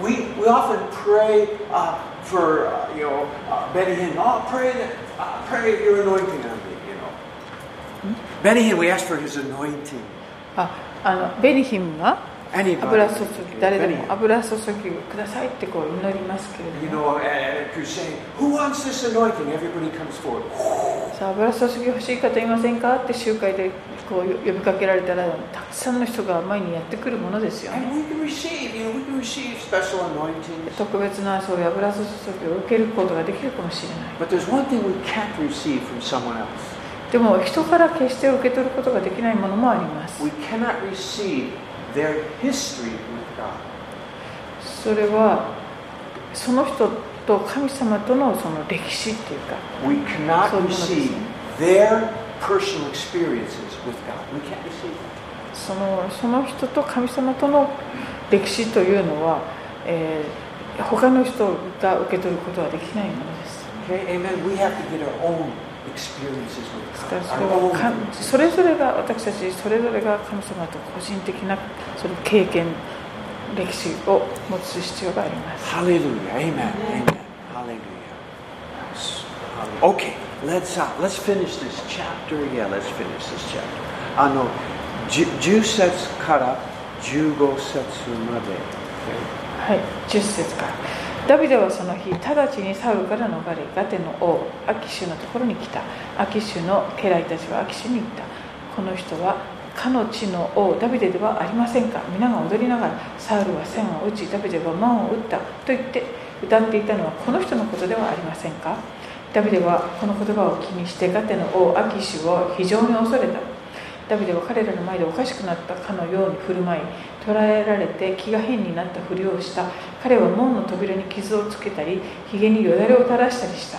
We, we often pray uh, for, uh, you know, uh, Benny Hinn. Oh, pray that, uh, pray your anointing on me, you know. Benny Hinn, we ask for his anointing. ああのベニヒムが Anybody. 油注ぎ誰で Benny も Hinn. 油注ぎをくださいってこう祈りますけれ You ども know, at a crusade, who wants this anointing? Everybody comes forward. さあ油注ぎ欲しい方いませんかって集会で こう呼びかけられたらたくさんの人が前にやってくるものですよ。特別な油注ぎを受けることができるかもしれない。でも人から決して受け取ることができないものもあります。それはその人と神様との,その歴史っていうか。その,その人と神様との歴史というのは、え、他の人を受け取ることはできないものです。それぞれが私たちそれぞれが神様と個人的なその経験歴史を持つ必要があります。ハレルヤ、アメン、アメン、ハレルヤ。オッケー。Let's uh, let's finish this chapter. Yeah, let's finish this chapter. あの10節から15節まで。はい、10節から。ダビデはその日、直ちにサウルから逃れ、ガテの王、アキシュのところに来た。アキシュの家来たちはアキシュに言った。この人は、かの地の王、ダビデではありませんか？皆が踊りながら、サウルは線を打ち、ダビデは門を打った。と言って、歌っていたのはこの人のことではありませんか？ダビデはこの言葉を気にして、ガテの王、アキシュを非常に恐れた。ダビデは彼らの前でおかしくなったかのように振る舞い捕らえられて気が変になったふりをした。彼は門の扉に傷をつけたりひげによだれを垂らしたりした。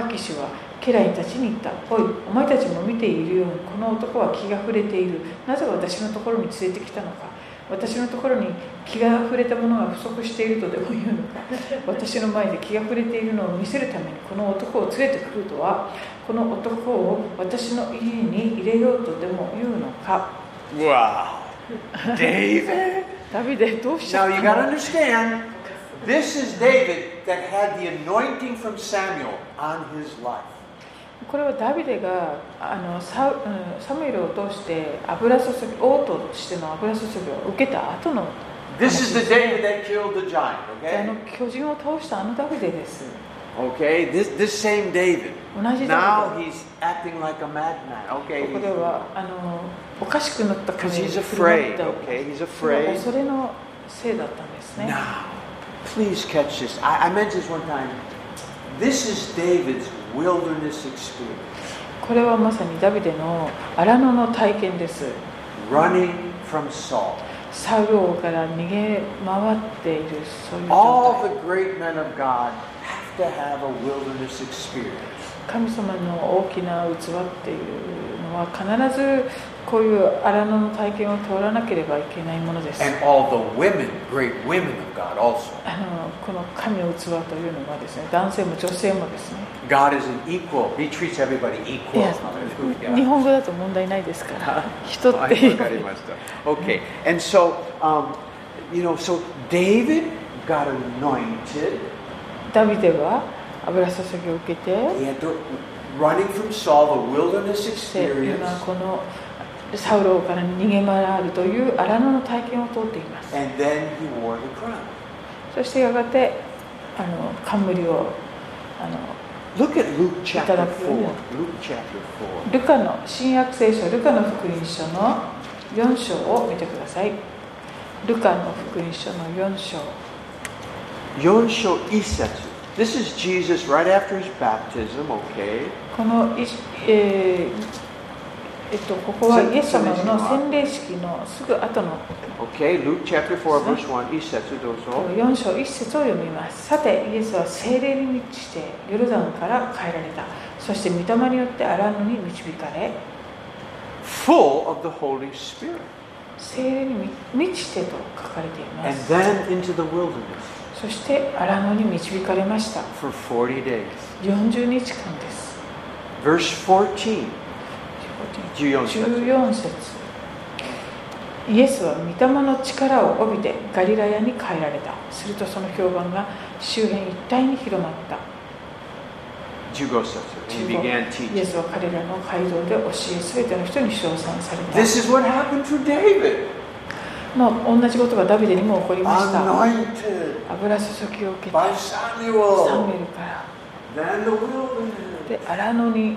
アキシュは家来たちに言った「おいお前たちも見ているようにこの男は気が触れている。なぜ私のところに連れてきたのか。私のところに気が触れたものが不足しているとでも言うのか 私の前で気が触れているのを見せるためにこの男を連れてくるとはこの男を私の家に入れようとでも言うのか Wow. David. ダビデどうしち Now ゃっ you た got to の understand, this is David that had the anointing from Samuel on his life. これはダビデがあのサウうんサムエルを通して油注ぎ王としての油注ぎを受けた後の This is the David that killed the giant, あの okay? 巨人を倒したあのダビデです Okay, this, this same David. 同じダ Now he's acting like a madman, こ okay? こではあのおかしくなったか Because に he's afraid, okay? He's afraid. 恐れのせいだったんですね Now, please catch this. I, I mentioned this one time. This is David's wilderness experience. これはまさにダビデの荒野の体験です Running from Saul. サウル王から逃げ回っているそういう状 All 態 the great men of God have to have a wilderness experience. 神様の大きな器っていうのは必ずこういう荒野の体験を通らなければいけないものです And all the women, great women of God also. あのこの神の器というのはですね男性も女性もですね God is an equal. He treats everybody い equal. 日本語だと問題ないですから人っていう Okay, and so, um, you know, so David got anointed. ダビデは油注ぎを受けて He had to, running from Saul, the wilderness experience. サウル王から逃げ回るという荒野の体験を通っています.そしてやがてあの冠をあの Look at Luke chapter 4. Luke chapter 4. ルカの新約聖書ルカの福音書の4章を見てくださいルカの福音書の4章 Yonsho Isetsu. This is Jesus right after his baptism, okay? このい、えーえっと、ここはイエス様の洗礼式のすぐ後の Okay, Luke chapter 4, verse 1. Isetsu dozo. 4章1節を読みますさてイエスは聖霊に満ちてヨルダンから帰られたそして御霊によってアラノに導かれ Full of the Holy Spirit. 聖霊に満満ちてと書かれていま And す then into the wilderness そしてアラノに導かれました for 40 days. 40日間です Verse 14. 14節14節イエスは御霊の力を帯びてガリラヤに帰られたするとその評判が周辺一帯に広まった15節. And he began イエ.スは彼らの街道で教えすべての人に称賛された This is what happened to David. まあ、同じことがダビデにも起こりました油注ぎを受けた by サム.エルから.で荒野に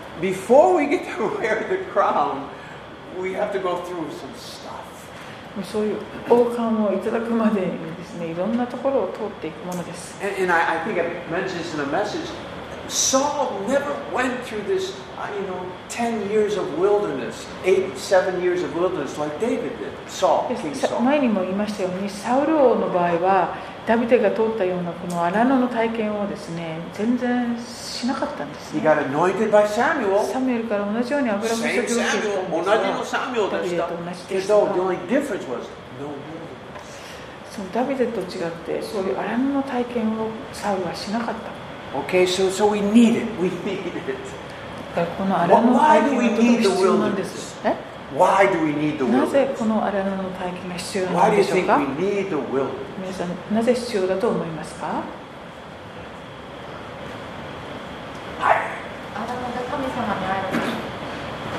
before we get to wear the crown, we have to go through some stuff. そういう王冠をいただくまでにですねいろんなところを通っていくものです And, and I, I think I mentioned this in a message. Saul never went through this, uh, you know, ten years of wilderness, eight, seven years of wilderness like David did. Saul, で King さ Saul. 前にも言いましたようにサウル王の場合は ダビデが通ったようなこの荒野の体験をですね全然しなかったんです、サミエルから同じように油を注ぎ同のサミュエルでし。ダビデと同じでした。ダビデと違って、そういう荒野の体験をサウはしなかった。なです。ぜこの荒野の体験が必要なんでしょうか？皆さんなぜ必要だと思いますか I, あらまだ神様に会える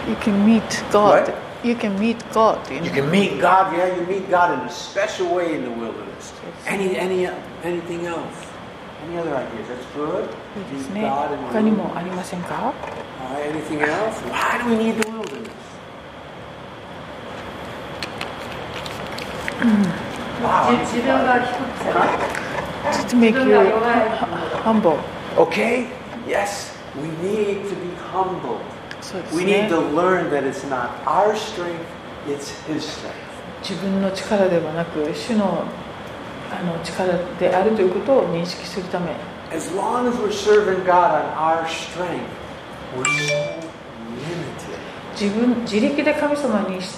You can meet God What? You can meet God in you can meet God, yeah, you meet God in a special way in the wilderness. Any, any, anything else? Any other ideas? That's good. いいです Meet ね God in the 他にも wilderness. ありませんか All right, anything else? Why do we need the wilderness? さ To make you humble Okay? Yes, we need to be humble. We ね need to learn that it's not our strength, it's His strength. 自分の力ではなく主のあの力であるということを認識するため As long as we're serving God on our strength, we're. 自分自力で神様に仕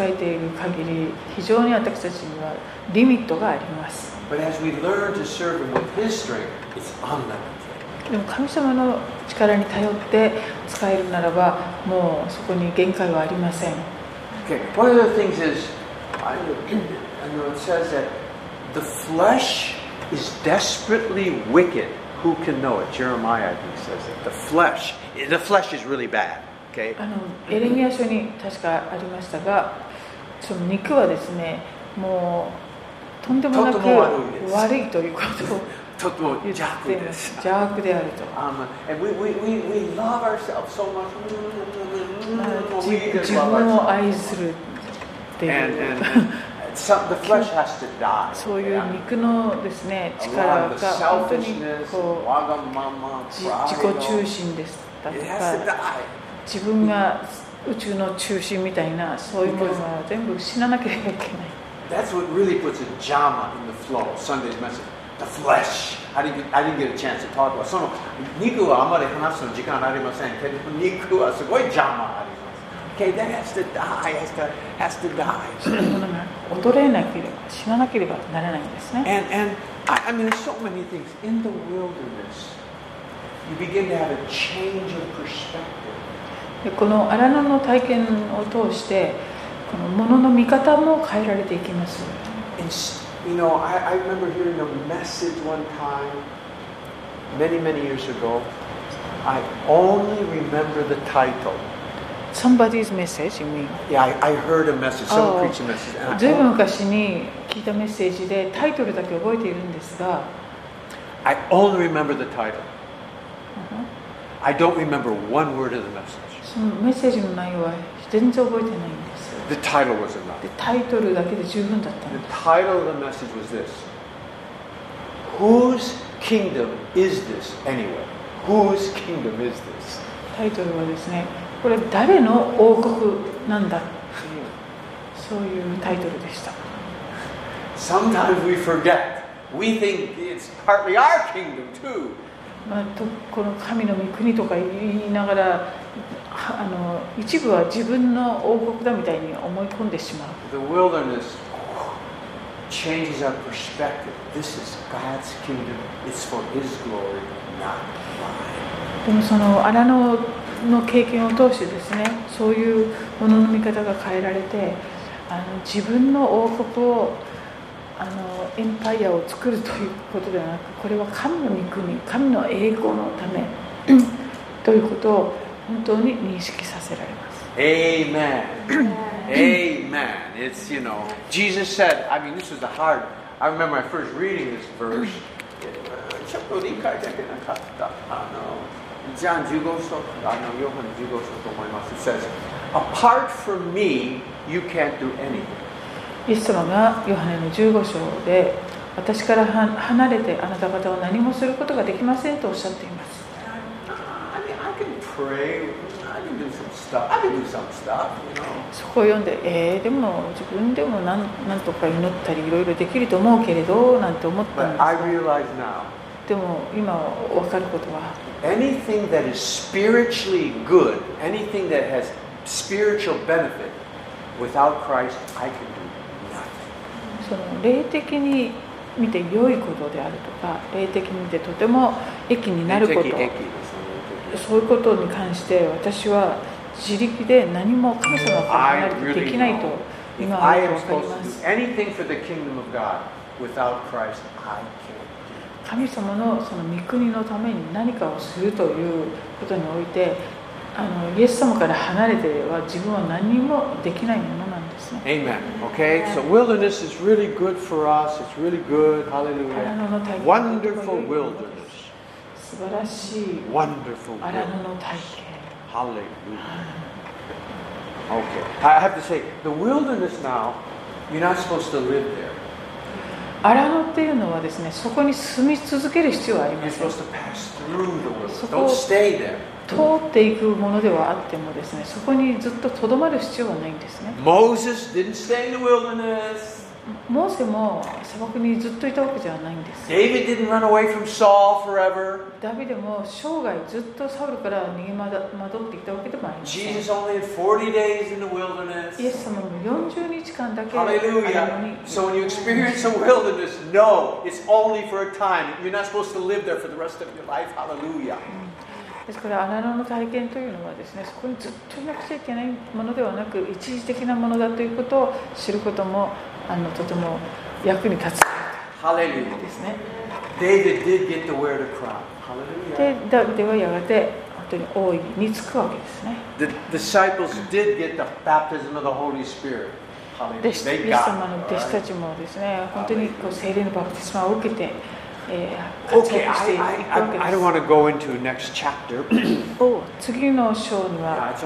えている限り非常に私たちにはリミットがあります.でも神様の力に頼って使えるならばもうそこに限界はありません Okay, one of the things is, I, I know it says that the flesh is desperately wicked. Who can know it? Jeremiah, I think, says it. The flesh, the flesh is really bad. あのエレミア書に確かありましたが、その肉はですね、もうとんでもなく悪いということを。っと邪悪です。邪悪であると。自分を愛するっていう。そういう肉のですね力が本当にこう自己中心ですだとか。It. 自分が宇宙の中心みたいなそういうものは全部死ななければいけない That's what really puts a jama in the flow. Sunday's message. The flesh. I didn't, I didn't get a chance to talk about. その肉はあまり話すの時間ありませんけど、肉はすごい邪魔あります。Okay, that has to die. Has to, has to die. そういうものが衰えなければ死ななければならないんですね And, and I, I mean, there's so many things in the wilderness. you begin to have a change of perspective. でこの荒野の体験を通してこのものの見方も変えられていきます you know, I, I remember hearing a message one time, many, many years ago. I only remember the title. Somebody's message, you mean? Yeah, I, I heard a message, someone Oh. preached a message. ずいぶん昔に聞いたメッセージでタイトルだけ覚えているんですが I only remember the title. I don't remember one word of the message. そのメッセージの内容は全然覚えてないんです The title was enough. でタイトルだけで十分だったん The です title of the message was this Whose kingdom is this anyway? Whose kingdom is this? タイトルはですねこれ誰の王国なんだそういうタイトルでした Sometimes we forget. We think it's partly our kingdom too. まあ、とこの神の御国とか言いながらはあの一部は自分の王国だみたいに思い込んでしまう The wilderness changes our perspective. This is God's kingdom. It's for His glory, not mine. でもその荒野の経験を通してですねそういうものの見方が変えられてあの自分の王国をあのエンパイアを作るということではなくこれは神の御国神の栄光のためということを本当に認識させられます Amen. Amen. It's, you know, Jesus said, I mean, this was a hard, I remember I first reading this verse. ちょっと理解できなかった。あの、ジャン15章、あの、ヨハネ15章と思います。It says, apart from me, you can't do anything. イエス様がヨハネの15章で私からは離れてあなた方は何もすることができませんとおっしゃっていますそこを読んでえー、でも自分でもなんなんとか祈ったりいろいろできると思うけれどなんて思ったんですでも今分かることは anything that is spiritually good, anything that has spiritual benefit, without Christ, I can do nothing. その霊的に見て良いことであるとか霊的に見てとても益になることそういうことに関して私は自力で何も神様から離れてできないと今は思います神様のその御国のために何かをするということにおいてあのイエス様から離れては自分は何もできないものなんですね。Amen. Okay? So wilderness is really good for us. It's really good. Hallelujah. Wonderful wilderness. 素晴らしい Wonderful 荒野.の体験 Hallelujah. Okay, I have to say, the wilderness now, you're not supposed to live there. 荒野っていうのはですねそこに住み続ける必要はありません supposed to pass through the wilderness. So- Don't stay there. 通っていくものではあってもですねそこにずっととどまる必要はないんですね Moses didn't stay in the wilderness. モーセも砂漠にずっといたわけじゃないんです David didn't run away from Saul forever. ダビデも生涯ずっとサウルから逃げ惑っていたわけでもありません Jesus only had 40 days in the イエ wilderness. ス様も40日間だけ Hallelujah. に So when you experience a wilderness, no, it's only for a time. You're not supposed to live there for the rest of your life. Hallelujah. ですから荒野の体験というのはですねそこにずっといなくちゃいけないものではなく一時的なものだということを知ることもあのとても役に立つハです。ではやがて本当に大いにつくわけですね。The、イエス様の弟子たちもですね、本当にこう聖霊のバプテスマを受けて、次の章には、yeah,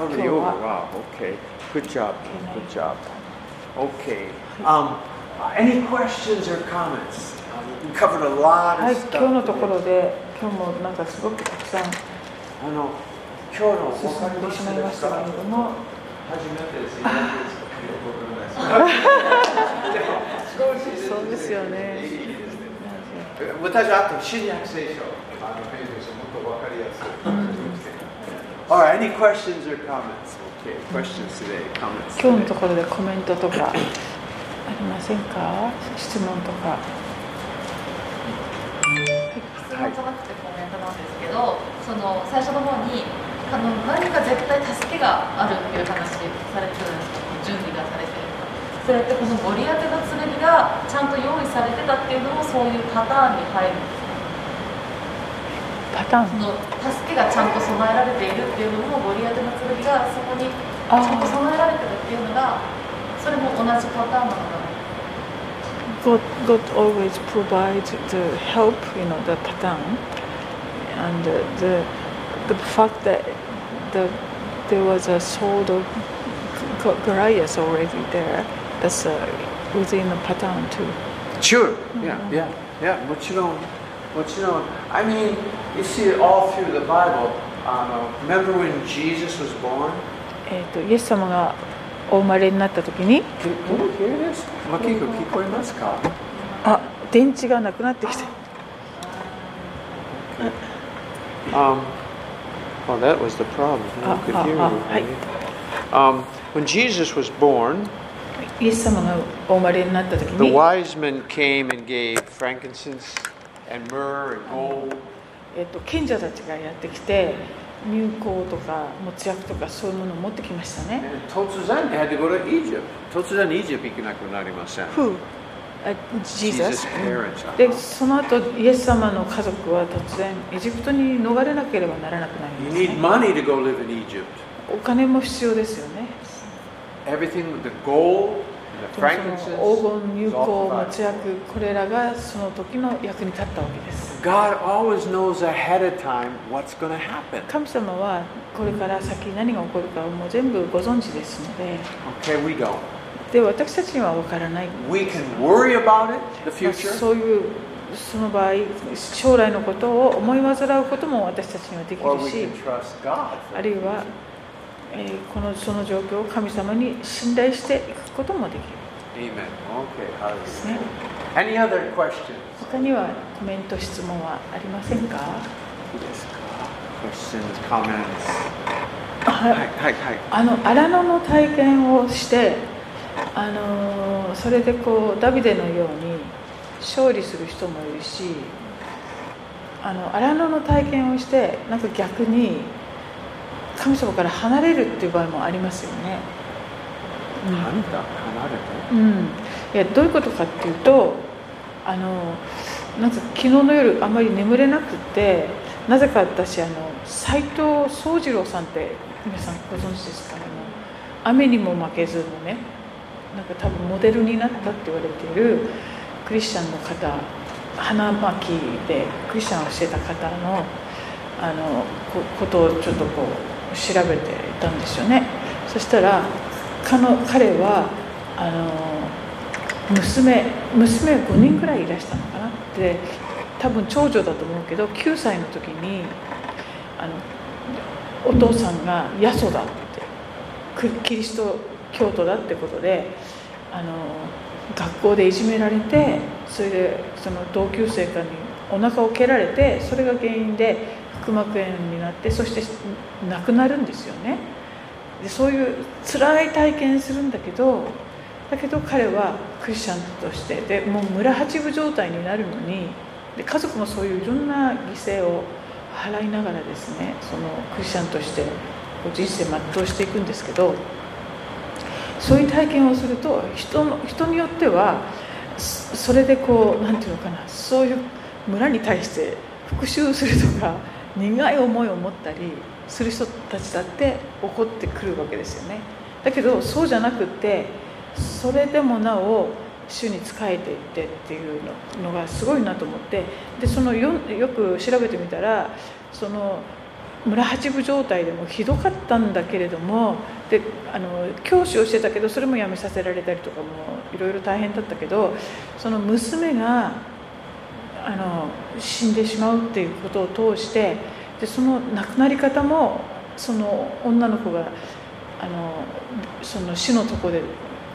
Um, uh, any questions or comments? Um, we covered a lot は of い stuff. 今日のところで今日もなんかすごくたくさんあの今日の進んでしまいましたけれども初めてですね。そうですよね私はあと新約聖書。あのページもっとわかりやすい。Alright, any questions or comments? Okay, questions today, comments. 今日の today. ところでコメントとかありませんか？質問とか。質問じゃなくてコメントなんですけど、その最初の方にあの何か絶対助けがあるっていう話されてたじゃないですか？準備がされてるそれってこのゴリアテの剣がちゃんと用意されてたっていうのもそういうパターンに入る。んですパターン。その助けがちゃんと備えられているっていうのもゴリアテの剣がそこにちゃんと備えられてるっていうのが それも同じパターンなのかな God, God always provides the help, you know, the pattern, and the the, the fact that the there was a sword of G- Goliath already there. That's uh, within the pattern too. Sure. Yeah, yeah, yeah. もちろん、もちろん。I mean, you see it all through the Bible. Um, remember when Jesus was born? えっ、とイエス様が お生まれになった時に、マキコ聞こえますかあ電池がなくなってきて、Um, well, that was the problem. No one could hear you. Um, when Jesus was born, イエス様がお生まれになった時 the、wise men came and gave frankincense and myrrh and gold. えっと賢者たちがやってきて入港とか持ち役とかそういうものを持ってきましたね。突然ヘイジプト突然イジプ行けなくなりましたフージでその後イエス様の家族は突然エジプトに逃れなければならなくなりました、お金も必要ですよね。黄金、乳香、松薬、これらがその時の役に立ったわけです。神様はこれから先何が起こるかをもう全部ご存知ですので。で、私たちには分からない。We can worry そういうその場合、将来のことを思い煩うことも私たちにはできるし。あるいは。えーこのその状況を神様に信頼していくこともできる Amen. Okay, questions? 他にはコメント質問はありませんか？Questions, comments? はいはいはいはいあの荒野の体験をしてあのーそれでこうダビデのように勝利する人もいるしあの荒野の体験をしてなんか逆に神様から離れるっていう場合もありますよね。うん。離れた離れうん、いやどういうことかっていうとあのなんか昨日の夜あんまり眠れなくってなぜか私あの斎藤宗次郎さんって皆さんご存知ですか？あの雨にも負けずのねなんか多分モデルになったって言われているクリスチャンの方花巻でクリスチャンをしてた方のあのこことをちょっとこう調べていたんですよね。そしたら彼はあの娘娘5人ぐらいいらしたのかな。で多分長女だと思うけど9歳の時にあのお父さんがヤソだってキリスト教徒だってことであの学校でいじめられてそれでその同級生かにお腹を蹴られてそれが原因で膜炎になってそして亡くなるんですよね。でそういう辛い体験するんだけどだけど彼はクリスチャンとしてでもう村八分状態になるのにで家族もそういういろんな犠牲を払いながらですねそのクリスチャンとして人生全うしていくんですけどそういう体験をすると人の人によってはそれでこうなんていうのかなそういう村に対して復讐するとか苦い思いを持ったりする人たちだって怒ってくるわけですよね。だけどそうじゃなくってそれでもなお主に仕えていってっていうのがすごいなと思って。でそのよよく調べてみたらその村八分状態でもひどかったんだけれどもであの教師をしてたけどそれも辞めさせられたりとかもいろいろ大変だったけどその娘があの死んでしまうっていうことを通してでその亡くなり方もその女の子があのその死のとこで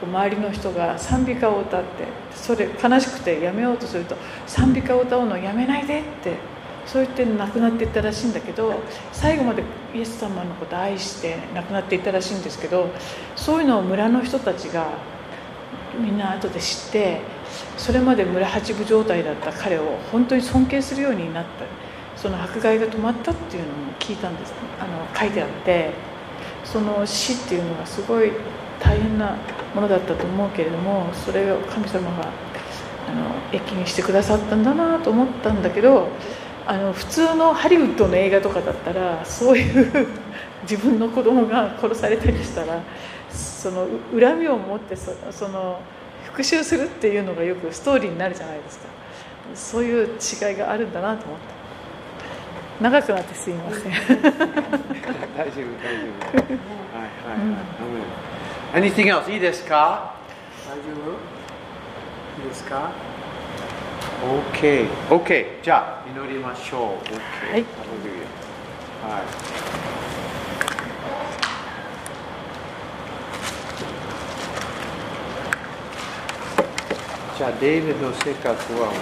周りの人が賛美歌を歌ってそれ悲しくてやめようとすると賛美歌を歌うのやめないでってそう言って亡くなっていったらしいんだけど最後までイエス様のこと愛して亡くなっていったらしいんですけどそういうのを村の人たちがみんな後で知ってそれまで村八分状態だった彼を本当に尊敬するようになった。その迫害が止まったっていうのも聞いたんです。あの書いてあって。その死っていうのがすごい大変なものだったと思うけれどもそれを神様があの益にしてくださったんだなと思ったんだけどあの普通のハリウッドの映画とかだったらそういう 自分の子供が殺されたりしたらその恨みを持ってそその復讐するっていうのがよくストーリーになるじゃないですかそういう違いがあるんだなと思った長くなってすいません大丈夫、大丈夫。はい、はい、はい。Anything else? いいですか？大丈夫？いいですか ?OK。OK。じゃあ、祈りましょう。OK。はいはい。じゃあ、デイビッドの生活は